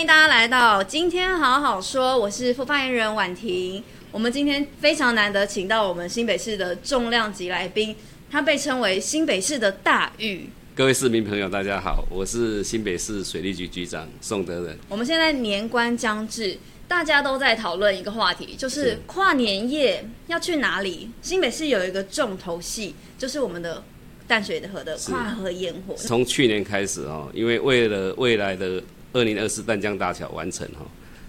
欢迎大家来到今天好好说，我是副发言人婉婷。我们今天非常难得请到我们新北市的重量级来宾，他被称为新北市的大玉。各位市民朋友，大家好，我是新北市水利局局长宋德仁。我们现在年关将至，大家都在讨论一个话题，就是跨年夜要去哪里？新北市有一个重头戏，就是我们的淡水河的跨河烟火。从去年开始哦，因为为了未来的二零二四淡江大桥完成哈，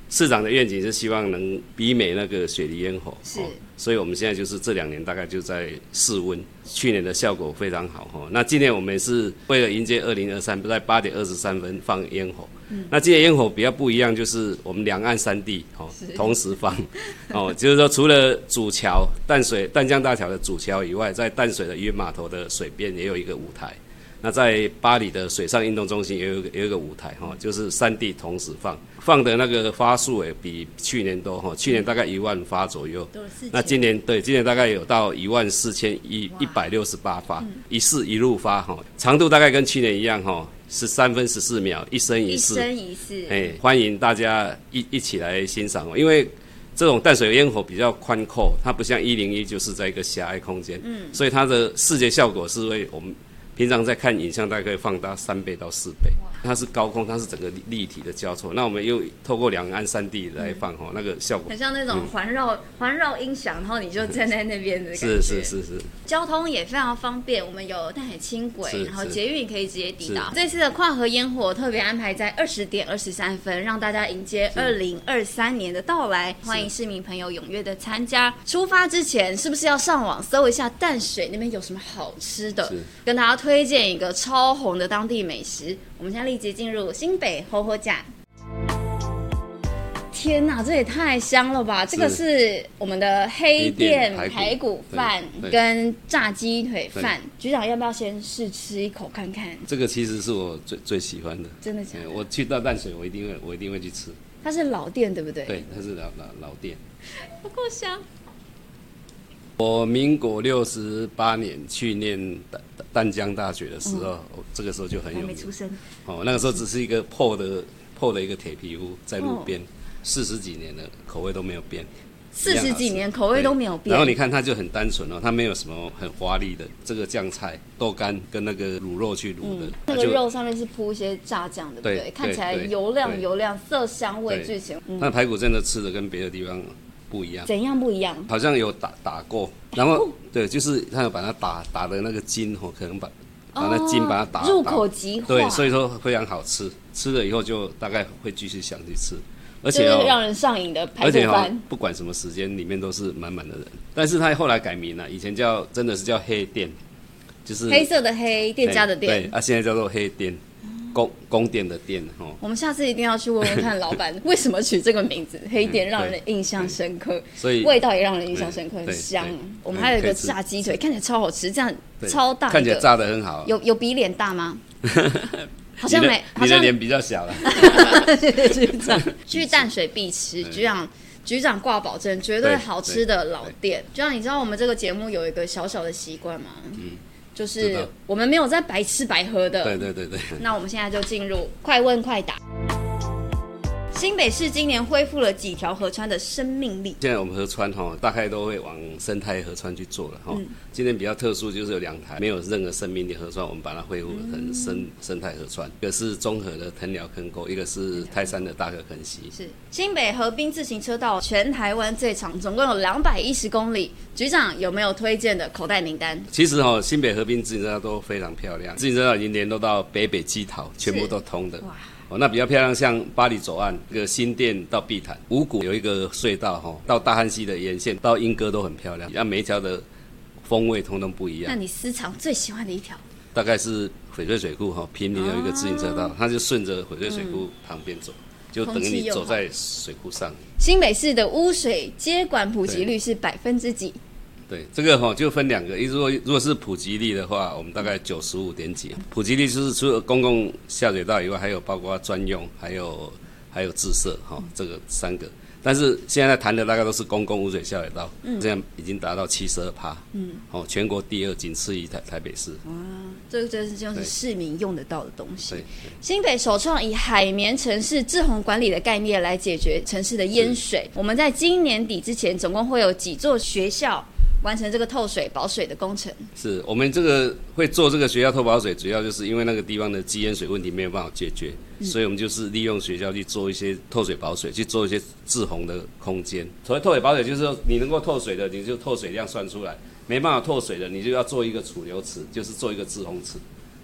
市长的愿景是希望能媲美那个雪梨烟火，是，所以我们现在就是这两年大概就在试温，去年的效果非常好哈。那今年我们是为了迎接二零二三，不在八点二十三分放烟火。嗯、那今年烟火比较不一样，就是我们两岸三地哦同时放哦，就是说除了主桥淡水淡江大桥的主桥以外，在淡水的渔码头的水边也有一个舞台。那在巴黎的水上运动中心也有有一个舞台哈，就是三地同时放，放的那个发数也比去年多哈，去年大概一万发左右，那今年对今年大概有到一万四千一一百六十八发，一式一路发哈，长度大概跟去年一样哈，十三分十四秒，一生一世，一生一世，哎，欢迎大家一一起来欣赏哦，因为这种淡水烟火比较宽阔，它不像一零一就是在一个狭隘空间，嗯，所以它的视觉效果是为我们。平常在看影像，大概可以放大三倍到四倍。它是高空，它是整个立体的交错。那我们又透过两岸三地来放哈、嗯，那个效果很像那种环绕 环绕音响，然后你就站在那边的感觉。是 是是是。交通也非常方便，我们有淡海轻轨，然后捷运可以直接抵达。这次的跨河烟火特别安排在二十点二十三分，让大家迎接二零二三年的到来。欢迎市民朋友踊跃的参加。出发之前是不是要上网搜一下淡水那边有什么好吃的？跟大家推荐一个超红的当地美食。我们现在立即进入新北火火甲。天哪，这也太香了吧！这个是我们的黑店排骨饭跟炸鸡腿饭。局长要不要先试吃一口看看？这个其实是我最最喜欢的，真的假的？我去到淡水，我一定会我一定会去吃。它是老店，对不对？对，它是老老老店。不够香。我民国六十八年去念淡淡江大学的时候，嗯，这个时候就很有名。出生。哦，那个时候只是一个破的破的一个铁皮屋在路边，四、哦、十几年了，口味都没有变。四十几年口味都没有变。然后你看它就很单纯哦，它没有什么很华丽的这个酱菜、豆干跟那个卤肉去卤的，嗯。那个肉上面是铺一些炸酱的，对不对？看起来油亮油亮，色香味俱全。那、嗯、排骨真的吃的跟别的地方。不一样，怎样不一样？好像有打打过，然后对，就是他有把它打打的那个筋哦，可能把把那筋把它打入口即化，对，所以说非常好吃。吃了以后就大概会继续想去吃，而且哦，让人上瘾的排骨饭，不管什么时间，里面都是满满的人。但是他后来改名了，以前叫真的是叫黑店，就是黑色的黑，店家的店，对，啊，现在叫做黑店。宫宫殿的殿哦，我们下次一定要去问问看老板 为什么取这个名字“黑店”，让人印象深刻，所以味道也让人印象深刻，很香。我们还有一个炸鸡腿，看起来超好吃，这样超大，看起来炸的很好。有有比脸大吗？好像没，好像脸比较小了。局长，去淡水必吃，局长局长挂保证，绝对好吃的老店。局长，你知道我们这个节目有一个小小的习惯吗？嗯。就是我们没有在白吃白喝的。对对对对。那我们现在就进入快问快答。新北市今年恢复了几条河川的生命力？现在我们河川哈，大概都会往生态河川去做了哈。今年比较特殊，就是有两台没有任何生命力河川，我们把它恢复成生生态河川。一个是中和的藤寮坑沟，一个是泰山的大河坑溪。是新北河滨自行车道全台湾最长，总共有两百一十公里。局长有没有推荐的口袋名单？其实哈，新北河滨自行车道都非常漂亮，自行车道已经联络到北北基桃，全部都通的。哇。哦，那比较漂亮，像巴黎左岸这个新店到碧潭，五股有一个隧道哈，到大汉溪的沿线到莺歌都很漂亮，那每一条的风味通通不一样。那你私藏最喜欢的一条？大概是翡翠水库哈，平林有一个自行车道，它就顺着翡翠水库旁边走，就等于你走在水库上。新北市的污水接管普及率是百分之几？对，这个哈就分两个，一如果如果是普及率的话，我们大概九十五点几。普及率就是除了公共下水道以外，还有包括专用，还有还有自设哈，这个三个。但是现在谈的大概都是公共污水下水道，嗯，这样已经达到七十二趴，嗯，哦，全国第二，仅次于台台北市。哇，这个真是就是市民用得到的东西。新北首创以海绵城市治洪管理的概念来解决城市的淹水。我们在今年底之前，总共会有几座学校完成这个透水保水的工程。是我们这个会做这个学校透保水，主要就是因为那个地方的积淹水问题没有办法解决。所以，我们就是利用学校去做一些透水保水，去做一些滞洪的空间。所谓透水保水，就是说你能够透水的，你就透水量算出来；没办法透水的，你就要做一个储留池，就是做一个滞洪池，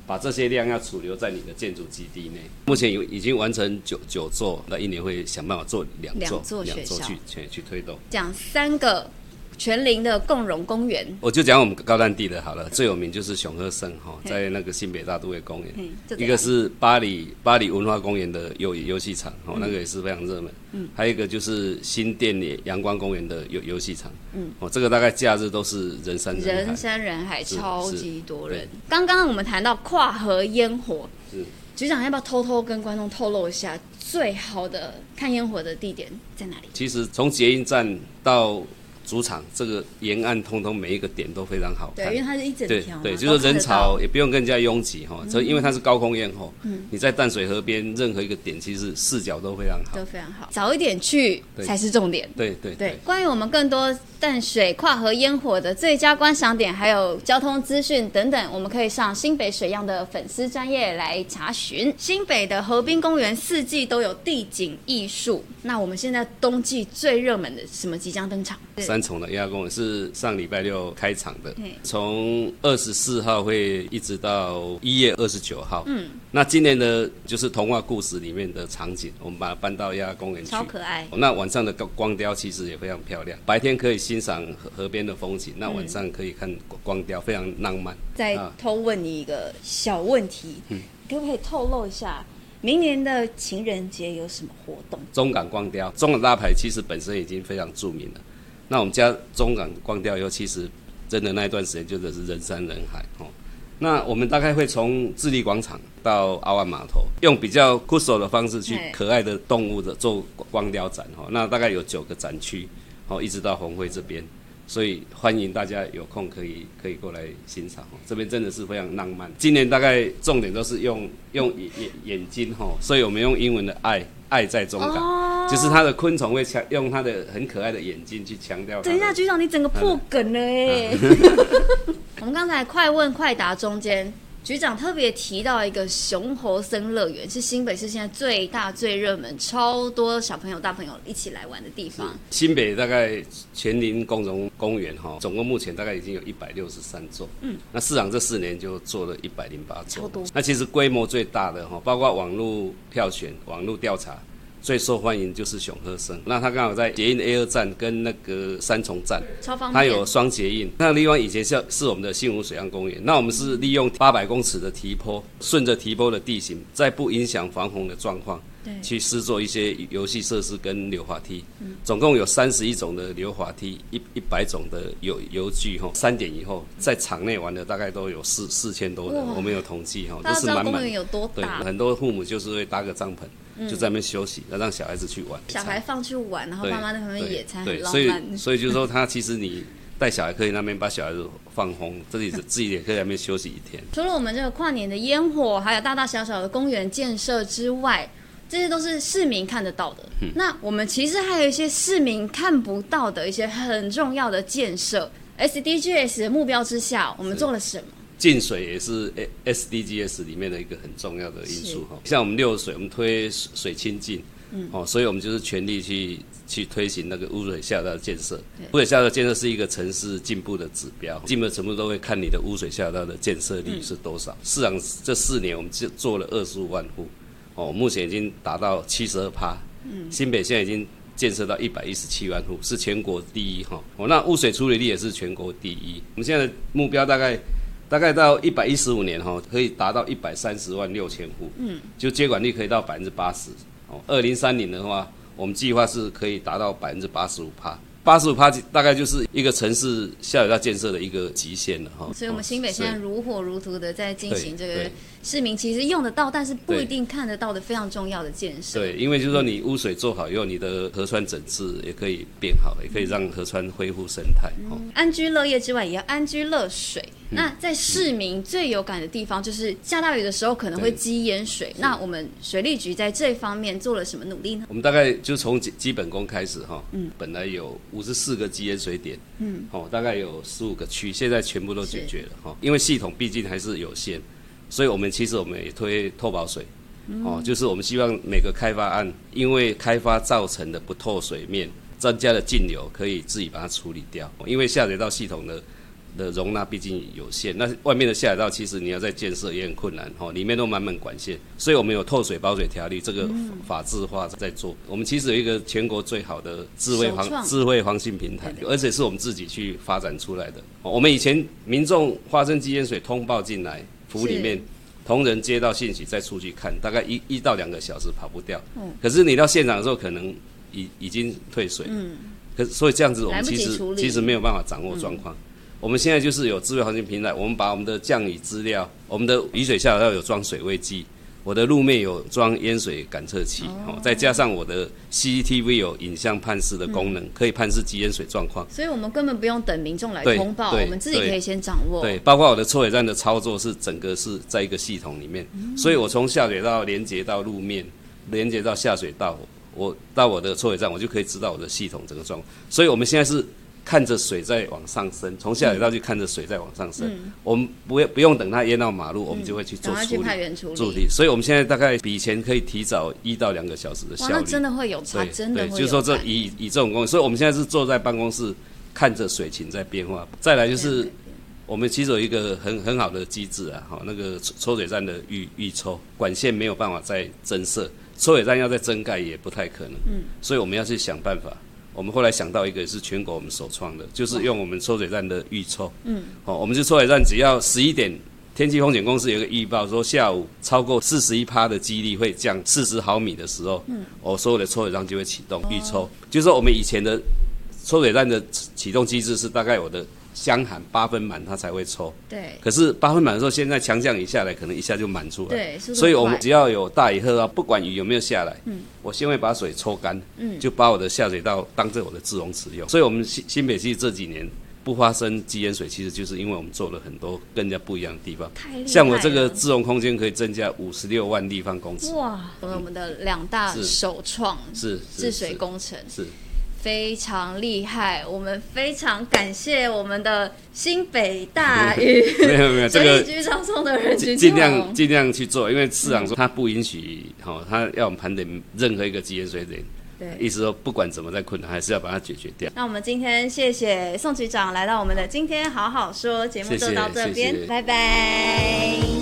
把这些量要储留在你的建筑基地内。目前有已经完成九九座，那一年会想办法做两座，两座学校去去去推动。讲三个。全林的共荣公园，我就讲我们高淡地的好了。最有名就是熊鹤胜哈，在那个新北大都会公园。一个是巴黎巴黎文化公园的游游戏场，哦，那个也是非常热门。嗯，还有一个就是新店里阳光公园的游游戏场。嗯，哦，这个大概假日都是人山人海，人山人海，超级多人。刚刚我们谈到跨河烟火，是局长要不要偷偷跟观众透露一下，最好的看烟火的地点在哪里？其实从捷运站到主场这个沿岸通通每一个点都非常好看，对，因为它是一整条，对，就是人潮也不用更加拥挤哈，所以因为它是高空烟火，嗯，你在淡水河边任何一个点，其实视角都非常好，都非常好，早一点去才是重点，对对对。关于我们更多淡水跨河烟火的最佳观赏点，还有交通资讯等等，我们可以上新北水漾的粉丝专业来查询。新北的河滨公园四季都有地景艺术，那我们现在冬季最热门的什么即将登场？三重的鸭公园是上礼拜六开场的，从二十四号会一直到一月二十九号。嗯，那今年的就是童话故事里面的场景，我们把它搬到鸭公园去，超可爱。那晚上的光雕其实也非常漂亮，白天可以欣赏河河边的风景，那晚上可以看光雕，非常浪漫。再偷问你一个小问题，嗯，可不可以透露一下？明年的情人节有什么活动？中港光雕，中港大牌其实本身已经非常著名了。那我们家中港光雕以后，其实真的那一段时间就是人山人海哦。那我们大概会从智利广场到阿万码头，用比较酷手的方式去可爱的动物的做光雕展哈。那大概有九个展区，哦，一直到红会这边。所以欢迎大家有空可以可以过来欣赏哦，这边真的是非常浪漫。今年大概重点都是用用眼眼眼睛哈，所以我们用英文的爱爱在中港，哦、就是它的昆虫会强用它的很可爱的眼睛去强调。等一下，局长，你整个破梗了哎！我们刚才快问快答中间。局长特别提到一个熊猴森乐园，是新北市现在最大最热门、超多小朋友、大朋友一起来玩的地方。新北大概全林共荣公园哈，总共目前大概已经有一百六十三座。嗯，那市长这四年就做了一百零八座，超多。那其实规模最大的哈，包括网络票选、网络调查。最受欢迎就是熊鹤生，那它刚好在捷运 A 二站跟那个三重站，超方便。它有双捷运。那另外以前是是我们的新吴水岸公园，那我们是利用八百公尺的提坡，顺着提坡的地形，在不影响防洪的状况，对，去施作一些游戏设施跟溜滑梯。嗯，总共有三十一种的溜滑梯，一一百种的游游具哈。三点以后在场内玩的大概都有四四千多人，我们有统计哈，都是满满。有多大？对，很多父母就是会搭个帐篷。就在那边休息，要让小孩子去玩。小孩放去玩，然后妈妈在旁边野餐，对，所以所以就是说，他其实你带小孩可以那边把小孩子放空，自己 自己也可以在那边休息一天。除了我们这个跨年的烟火，还有大大小小的公园建设之外，这些都是市民看得到的。嗯、那我们其实还有一些市民看不到的一些很重要的建设。SDGs 的目标之下，我们做了什么？净水也是 SDGs 里面的一个很重要的因素哈，像我们六水，我们推水清净，嗯，哦，所以我们就是全力去去推行那个污水下水道的建设。污水下水道建设是一个城市进步的指标，进步的程度都会看你的污水下水道的建设率是多少。市场这四年我们就做了二十五万户，哦，目前已经达到七十二趴，嗯，新北现在已经建设到一百一十七万户，是全国第一哈。哦，那污水处理率也是全国第一。我们现在的目标大概。大概到一百一十五年哈，可以达到一百三十万六千户，嗯，就接管率可以到百分之八十。哦，二零三零的话，我们计划是可以达到百分之八十五趴，八十五趴大概就是一个城市下水道建设的一个极限了哈。所以，我们新北现在如火如荼的在进行这个市民其实用得到，但是不一定看得到的非常重要的建设。对，因为就是说你污水做好以后，你的河川整治也可以变好，也可以让河川恢复生态。哦、嗯，安居乐业之外，也要安居乐水。嗯、那在市民最有感的地方，就是下大雨的时候可能会积淹水。那我们水利局在这方面做了什么努力呢？我们大概就从基基本功开始哈，嗯，本来有五十四个积淹水点，嗯，哦，大概有十五个区，现在全部都解决了哈。因为系统毕竟还是有限，所以我们其实我们也推透保水，哦，就是我们希望每个开发案，因为开发造成的不透水面增加的径流，可以自己把它处理掉，因为下水道系统的。的容纳毕竟有限，那外面的下水道其实你要再建设也很困难哦，里面都满满管线，所以我们有透水保水条例这个法制化在做。我们其实有一个全国最好的智慧黄智慧黄信平台，而且是我们自己去发展出来的。我们以前民众发生积淹水通报进来，府里面同仁接到信息再出去看，大概一一到两个小时跑不掉。可是你到现场的时候，可能已已经退水。嗯。可所以这样子，我们其实其实没有办法掌握状况。我们现在就是有智慧环境平台，我们把我们的降雨资料，我们的雨水下水道有装水位计，我的路面有装淹水感测器，哦，再加上我的 CCTV 有影像判识的功能，嗯、可以判识积淹水状况。所以我们根本不用等民众来通报，我们自己可以先掌握。对，包括我的抽水站的操作是整个是在一个系统里面，嗯、所以我从下水道连接到路面，连接到下水道，我到我的抽水站，我就可以知道我的系统整个状况。所以我们现在是。看着水在往上升，从下水道去看着水在往上升。嗯、我们不不用等它淹到马路，嗯、我们就会去做处理。处理。所以，我们现在大概比以前可以提早一到两个小时的效率。那真的会有差，真的会有差。就是说，这以以这种工，所以我们现在是坐在办公室看着水情在变化。再来就是，我们其实有一个很很好的机制啊，好，那个抽水站的预预抽管线没有办法再增设，抽水站要再增盖也不太可能。嗯。所以我们要去想办法。我们后来想到一个是全国我们首创的，就是用我们抽水站的预抽。嗯，哦，我们就抽水站只要十一点，天气风险公司有个预报说下午超过四十一趴的几率会降四十毫米的时候，嗯，我所有的抽水站就会启动预抽。就是说我们以前的抽水站的启动机制是大概我的。箱涵八分满，它才会抽。对。可是八分满的时候，现在强降雨下来，可能一下就满出来。对。所以我们只要有大雨喝啊，不管雨有没有下来，嗯，我先会把水抽干，嗯，就把我的下水道当做我的自容池用。所以，我们新新北市这几年不发生积淹水，其实就是因为我们做了很多更加不一样的地方。像我这个自容空间可以增加五十六万立方公尺。哇！我们的两大首创是治水工程是。非常厉害，我们非常感谢我们的新北大雨 没有没有 这个局长送的人尽量尽量去做，因为市长说他不允许，好、嗯哦，他要我们盘点任何一个积淹水点，对，意思说不管怎么在困难，还是要把它解决掉。那我们今天谢谢宋局长来到我们的今天好好说节目，就到这边，谢谢谢谢。拜拜。